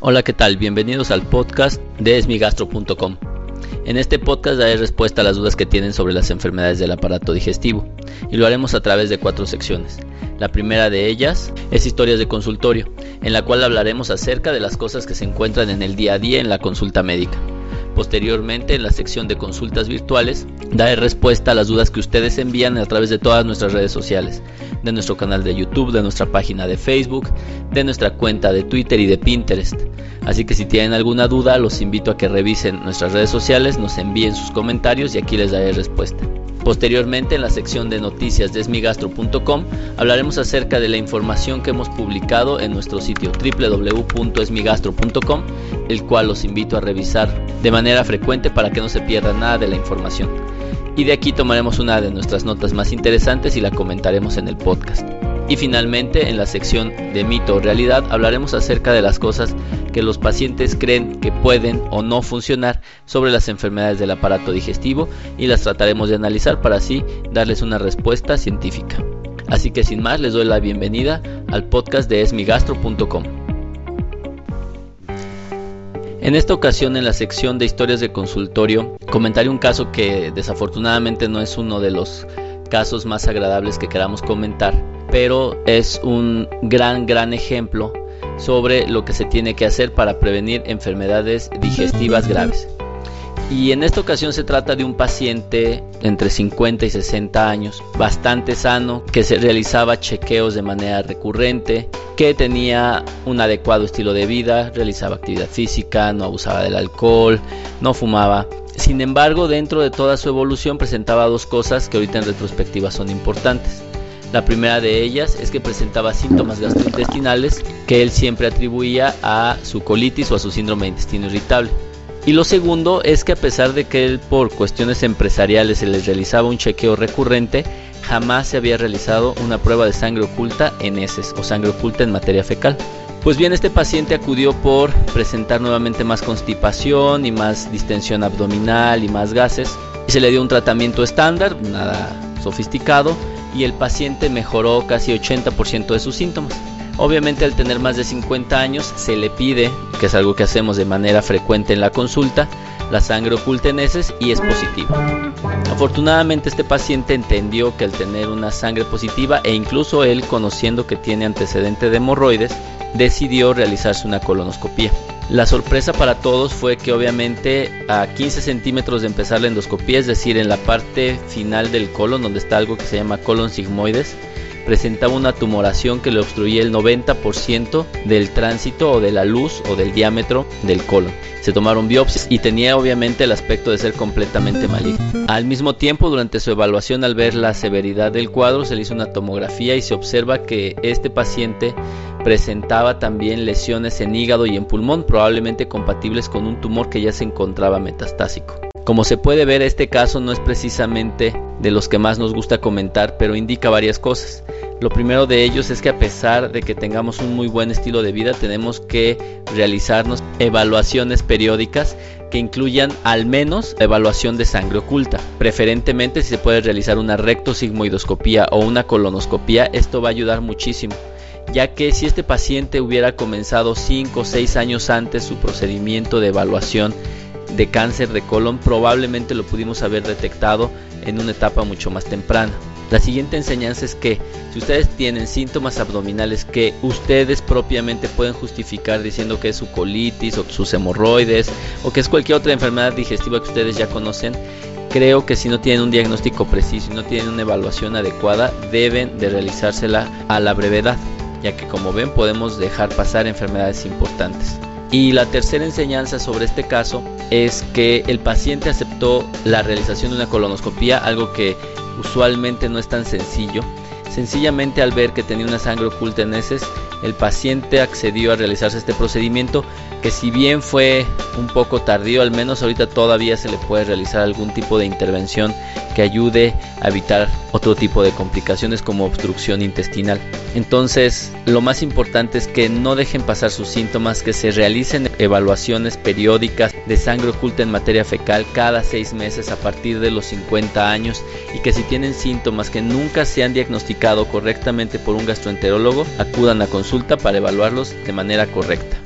Hola, ¿qué tal? Bienvenidos al podcast de esmigastro.com. En este podcast daré respuesta a las dudas que tienen sobre las enfermedades del aparato digestivo y lo haremos a través de cuatro secciones. La primera de ellas es historias de consultorio, en la cual hablaremos acerca de las cosas que se encuentran en el día a día en la consulta médica. Posteriormente, en la sección de consultas virtuales, daré respuesta a las dudas que ustedes envían a través de todas nuestras redes sociales, de nuestro canal de YouTube, de nuestra página de Facebook, de nuestra cuenta de Twitter y de Pinterest. Así que si tienen alguna duda, los invito a que revisen nuestras redes sociales, nos envíen sus comentarios y aquí les daré respuesta. Posteriormente, en la sección de noticias de esmigastro.com, hablaremos acerca de la información que hemos publicado en nuestro sitio www.esmigastro.com, el cual los invito a revisar de manera frecuente para que no se pierda nada de la información. Y de aquí tomaremos una de nuestras notas más interesantes y la comentaremos en el podcast. Y finalmente, en la sección de mito o realidad, hablaremos acerca de las cosas que los pacientes creen que pueden o no funcionar sobre las enfermedades del aparato digestivo y las trataremos de analizar para así darles una respuesta científica. Así que sin más, les doy la bienvenida al podcast de esmigastro.com. En esta ocasión, en la sección de historias de consultorio, comentaré un caso que desafortunadamente no es uno de los casos más agradables que queramos comentar, pero es un gran, gran ejemplo sobre lo que se tiene que hacer para prevenir enfermedades digestivas graves. Y en esta ocasión se trata de un paciente entre 50 y 60 años, bastante sano, que se realizaba chequeos de manera recurrente, que tenía un adecuado estilo de vida, realizaba actividad física, no abusaba del alcohol, no fumaba. Sin embargo, dentro de toda su evolución presentaba dos cosas que ahorita en retrospectiva son importantes. La primera de ellas es que presentaba síntomas gastrointestinales que él siempre atribuía a su colitis o a su síndrome de intestino irritable. Y lo segundo es que a pesar de que él por cuestiones empresariales se les realizaba un chequeo recurrente, jamás se había realizado una prueba de sangre oculta en heces o sangre oculta en materia fecal. Pues bien, este paciente acudió por presentar nuevamente más constipación y más distensión abdominal y más gases. Y se le dio un tratamiento estándar, nada sofisticado, y el paciente mejoró casi 80% de sus síntomas. Obviamente al tener más de 50 años se le pide, que es algo que hacemos de manera frecuente en la consulta, la sangre oculta en heces y es positiva. Afortunadamente este paciente entendió que al tener una sangre positiva e incluso él conociendo que tiene antecedente de hemorroides, decidió realizarse una colonoscopia. La sorpresa para todos fue que obviamente a 15 centímetros de empezar la endoscopía, es decir, en la parte final del colon, donde está algo que se llama colon sigmoides, presentaba una tumoración que le obstruía el 90% del tránsito o de la luz o del diámetro del colon. Se tomaron biopsias y tenía obviamente el aspecto de ser completamente maligno. Al mismo tiempo, durante su evaluación al ver la severidad del cuadro, se le hizo una tomografía y se observa que este paciente presentaba también lesiones en hígado y en pulmón, probablemente compatibles con un tumor que ya se encontraba metastásico. Como se puede ver, este caso no es precisamente de los que más nos gusta comentar, pero indica varias cosas. Lo primero de ellos es que a pesar de que tengamos un muy buen estilo de vida, tenemos que realizarnos evaluaciones periódicas que incluyan al menos evaluación de sangre oculta. Preferentemente si se puede realizar una rectosigmoidoscopía o una colonoscopía, esto va a ayudar muchísimo ya que si este paciente hubiera comenzado 5 o 6 años antes su procedimiento de evaluación de cáncer de colon, probablemente lo pudimos haber detectado en una etapa mucho más temprana. La siguiente enseñanza es que si ustedes tienen síntomas abdominales que ustedes propiamente pueden justificar diciendo que es su colitis o sus hemorroides o que es cualquier otra enfermedad digestiva que ustedes ya conocen, creo que si no tienen un diagnóstico preciso y no tienen una evaluación adecuada, deben de realizársela a la brevedad, ya que como ven podemos dejar pasar enfermedades importantes. Y la tercera enseñanza sobre este caso es que el paciente aceptó la realización de una colonoscopia, algo que usualmente no es tan sencillo. Sencillamente al ver que tenía una sangre oculta en heces, el paciente accedió a realizarse este procedimiento que si bien fue un poco tardío, al menos ahorita todavía se le puede realizar algún tipo de intervención que ayude a evitar otro tipo de complicaciones como obstrucción intestinal. Entonces, lo más importante es que no dejen pasar sus síntomas, que se realicen evaluaciones periódicas de sangre oculta en materia fecal cada seis meses a partir de los 50 años y que si tienen síntomas que nunca se han diagnosticado correctamente por un gastroenterólogo, acudan a consulta para evaluarlos de manera correcta.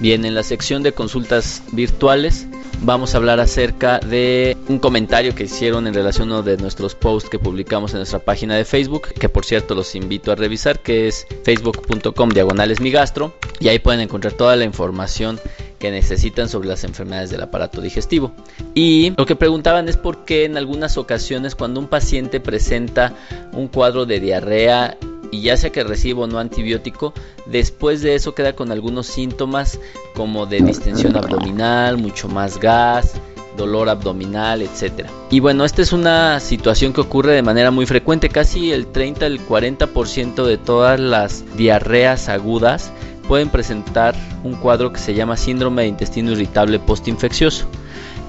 Bien, en la sección de consultas virtuales vamos a hablar acerca de un comentario que hicieron en relación a uno de nuestros posts que publicamos en nuestra página de Facebook, que por cierto los invito a revisar, que es facebook.com diagonales migastro, y ahí pueden encontrar toda la información que necesitan sobre las enfermedades del aparato digestivo. Y lo que preguntaban es por qué en algunas ocasiones cuando un paciente presenta un cuadro de diarrea y ya sea que reciba o no antibiótico, después de eso queda con algunos síntomas como de distensión abdominal, mucho más gas, dolor abdominal, etc. Y bueno, esta es una situación que ocurre de manera muy frecuente, casi el 30 al 40% de todas las diarreas agudas pueden presentar un cuadro que se llama síndrome de intestino irritable postinfeccioso.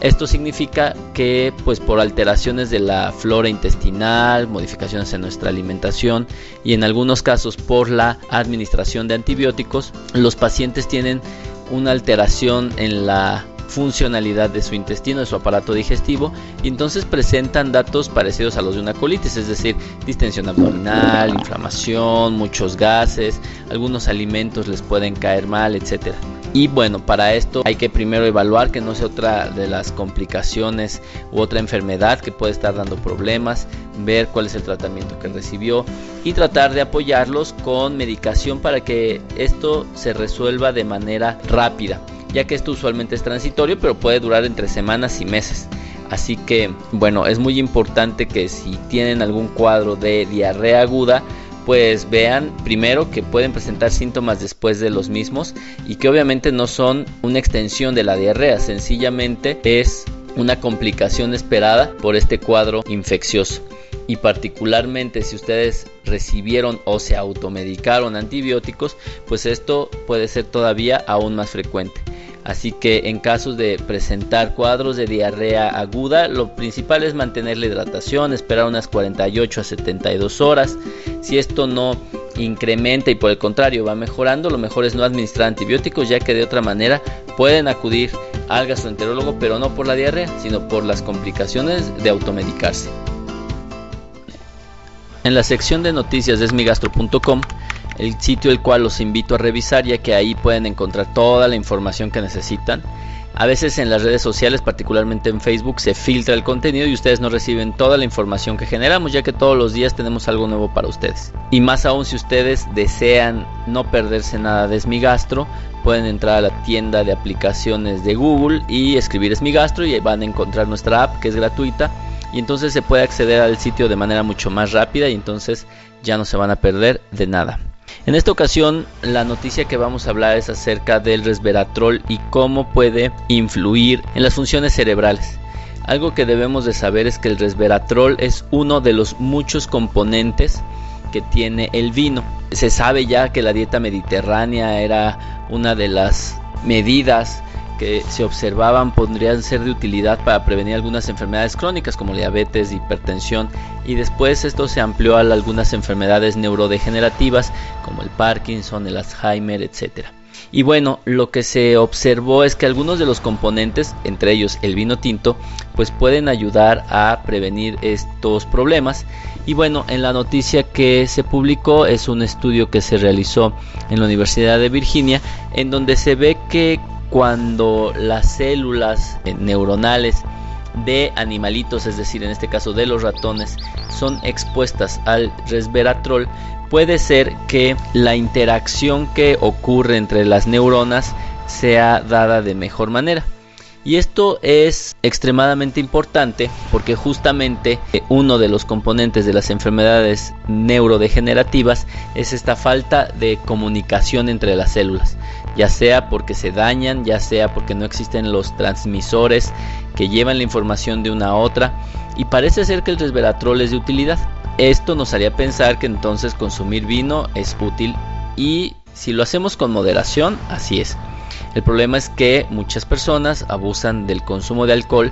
Esto significa que pues por alteraciones de la flora intestinal, modificaciones en nuestra alimentación y en algunos casos por la administración de antibióticos, los pacientes tienen una alteración en la funcionalidad de su intestino, de su aparato digestivo, y entonces presentan datos parecidos a los de una colitis, es decir, distensión abdominal, inflamación, muchos gases, algunos alimentos les pueden caer mal, etcétera. Y bueno, para esto hay que primero evaluar que no sea otra de las complicaciones u otra enfermedad que puede estar dando problemas, ver cuál es el tratamiento que recibió y tratar de apoyarlos con medicación para que esto se resuelva de manera rápida, ya que esto usualmente es transitorio, pero puede durar entre semanas y meses. Así que, bueno, es muy importante que si tienen algún cuadro de diarrea aguda, pues vean primero que pueden presentar síntomas después de los mismos y que obviamente no son una extensión de la diarrea, sencillamente es una complicación esperada por este cuadro infeccioso. Y particularmente si ustedes recibieron o se automedicaron antibióticos, pues esto puede ser todavía aún más frecuente. Así que en casos de presentar cuadros de diarrea aguda, lo principal es mantener la hidratación, esperar unas 48 a 72 horas. Si esto no incrementa y por el contrario va mejorando, lo mejor es no administrar antibióticos, ya que de otra manera pueden acudir al gastroenterólogo, pero no por la diarrea, sino por las complicaciones de automedicarse. En la sección de noticias de esmigastro.com el sitio el cual los invito a revisar ya que ahí pueden encontrar toda la información que necesitan. A veces en las redes sociales, particularmente en Facebook, se filtra el contenido y ustedes no reciben toda la información que generamos, ya que todos los días tenemos algo nuevo para ustedes. Y más aún si ustedes desean no perderse nada de Esmigastro, pueden entrar a la tienda de aplicaciones de Google y escribir Esmigastro y van a encontrar nuestra app que es gratuita y entonces se puede acceder al sitio de manera mucho más rápida y entonces ya no se van a perder de nada. En esta ocasión la noticia que vamos a hablar es acerca del resveratrol y cómo puede influir en las funciones cerebrales. Algo que debemos de saber es que el resveratrol es uno de los muchos componentes que tiene el vino. Se sabe ya que la dieta mediterránea era una de las medidas que se observaban podrían ser de utilidad para prevenir algunas enfermedades crónicas como diabetes, hipertensión y después esto se amplió a algunas enfermedades neurodegenerativas como el Parkinson, el Alzheimer, etc. Y bueno, lo que se observó es que algunos de los componentes, entre ellos el vino tinto, pues pueden ayudar a prevenir estos problemas. Y bueno, en la noticia que se publicó es un estudio que se realizó en la Universidad de Virginia, en donde se ve que cuando las células eh, neuronales de animalitos, es decir, en este caso de los ratones, son expuestas al resveratrol, puede ser que la interacción que ocurre entre las neuronas sea dada de mejor manera. Y esto es extremadamente importante porque justamente eh, uno de los componentes de las enfermedades neurodegenerativas es esta falta de comunicación entre las células, ya sea porque se dañan, ya sea porque no existen los transmisores que llevan la información de una a otra y parece ser que el resveratrol es de utilidad. Esto nos haría pensar que entonces consumir vino es útil y si lo hacemos con moderación, así es. El problema es que muchas personas abusan del consumo de alcohol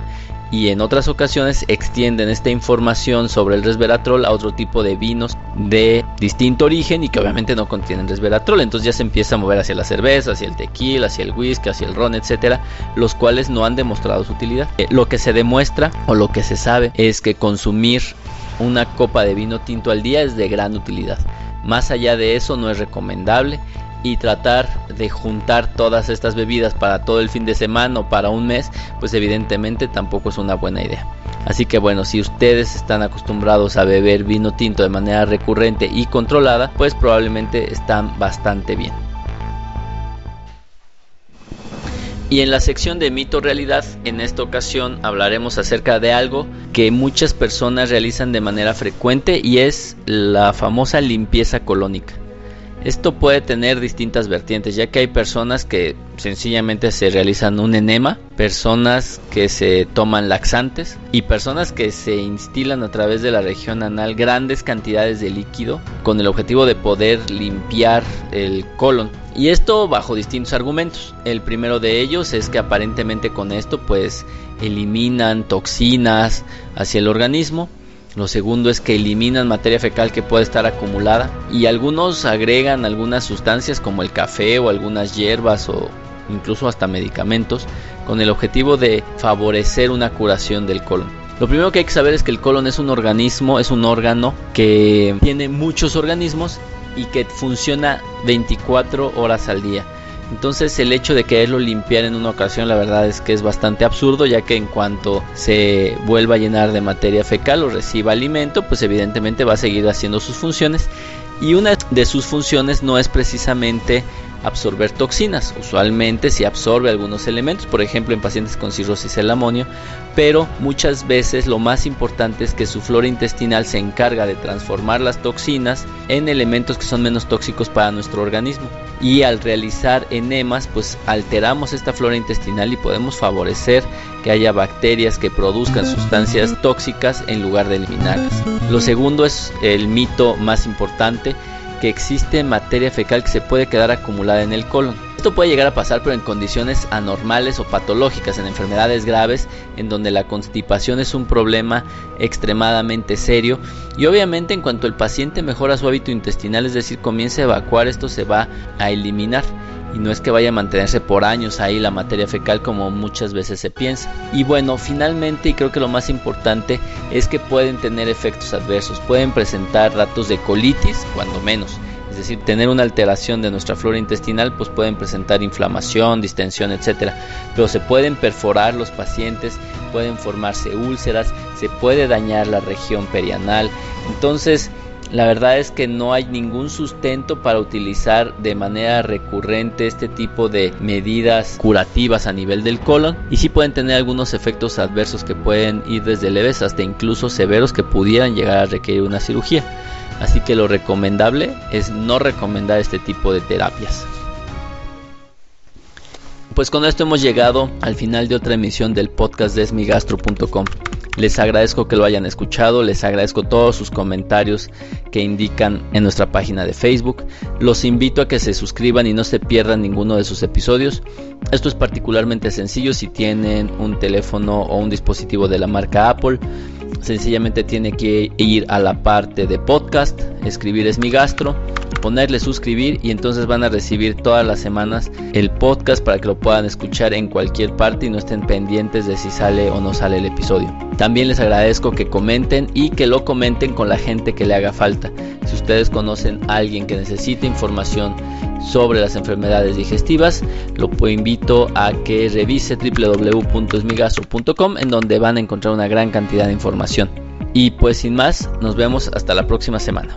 y en otras ocasiones extienden esta información sobre el resveratrol a otro tipo de vinos de distinto origen y que obviamente no contienen resveratrol. Entonces ya se empieza a mover hacia la cerveza, hacia el tequila, hacia el whisky, hacia el ron, etcétera, los cuales no han demostrado su utilidad. Eh, lo que se demuestra o lo que se sabe es que consumir una copa de vino tinto al día es de gran utilidad. Más allá de eso no es recomendable y tratar de juntar todas estas bebidas para todo el fin de semana o para un mes, pues evidentemente tampoco es una buena idea. Así que bueno, si ustedes están acostumbrados a beber vino tinto de manera recurrente y controlada, pues probablemente están bastante bien. Y en la sección de mito realidad, en esta ocasión hablaremos acerca de algo que muchas personas realizan de manera frecuente y es la famosa limpieza colónica. Esto puede tener distintas vertientes, ya que hay personas que sencillamente se realizan un enema, personas que se toman laxantes y personas que se instilan a través de la región anal grandes cantidades de líquido con el objetivo de poder limpiar el colon. Y esto bajo distintos argumentos. El primero de ellos es que aparentemente con esto pues eliminan toxinas hacia el organismo lo segundo es que eliminan materia fecal que puede estar acumulada y algunos agregan algunas sustancias como el café o algunas hierbas o incluso hasta medicamentos con el objetivo de favorecer una curación del colon. Lo primero que hay que saber es que el colon es un organismo, es un órgano que tiene muchos organismos y que funciona 24 horas al día. Entonces el hecho de quererlo limpiar en una ocasión la verdad es que es bastante absurdo ya que en cuanto se vuelva a llenar de materia fecal o reciba alimento pues evidentemente va a seguir haciendo sus funciones. Y una de sus funciones no es precisamente absorber toxinas. Usualmente si absorbe algunos elementos, por ejemplo en pacientes con cirrosis el amonio, pero muchas veces lo más importante es que su flora intestinal se encarga de transformar las toxinas en elementos que son menos tóxicos para nuestro organismo. Y al realizar enemas, pues alteramos esta flora intestinal y podemos favorecer que haya bacterias que produzcan sustancias tóxicas en lugar de eliminarlas. Lo segundo es el mito más importante que existe materia fecal que se puede quedar acumulada en el colon. Esto puede llegar a pasar pero en condiciones anormales o patológicas, en enfermedades graves, en donde la constipación es un problema extremadamente serio y obviamente en cuanto el paciente mejora su hábito intestinal, es decir, comienza a evacuar, esto se va a eliminar y no es que vaya a mantenerse por años ahí la materia fecal como muchas veces se piensa. Y bueno, finalmente y creo que lo más importante es que pueden tener efectos adversos, pueden presentar ratos de colitis cuando menos. Es decir, tener una alteración de nuestra flora intestinal, pues pueden presentar inflamación, distensión, etcétera. Pero se pueden perforar los pacientes, pueden formarse úlceras, se puede dañar la región perianal. Entonces, la verdad es que no hay ningún sustento para utilizar de manera recurrente este tipo de medidas curativas a nivel del colon y sí pueden tener algunos efectos adversos que pueden ir desde leves hasta incluso severos que pudieran llegar a requerir una cirugía. Así que lo recomendable es no recomendar este tipo de terapias. Pues con esto hemos llegado al final de otra emisión del podcast de esmigastro.com. Les agradezco que lo hayan escuchado, les agradezco todos sus comentarios que indican en nuestra página de Facebook. Los invito a que se suscriban y no se pierdan ninguno de sus episodios. Esto es particularmente sencillo si tienen un teléfono o un dispositivo de la marca Apple. Sencillamente tiene que ir a la parte de podcast, escribir es mi gastro ponerle suscribir y entonces van a recibir todas las semanas el podcast para que lo puedan escuchar en cualquier parte y no estén pendientes de si sale o no sale el episodio. También les agradezco que comenten y que lo comenten con la gente que le haga falta. Si ustedes conocen a alguien que necesite información sobre las enfermedades digestivas, lo invito a que revise www.esmigastro.com en donde van a encontrar una gran cantidad de información. Y pues sin más, nos vemos hasta la próxima semana.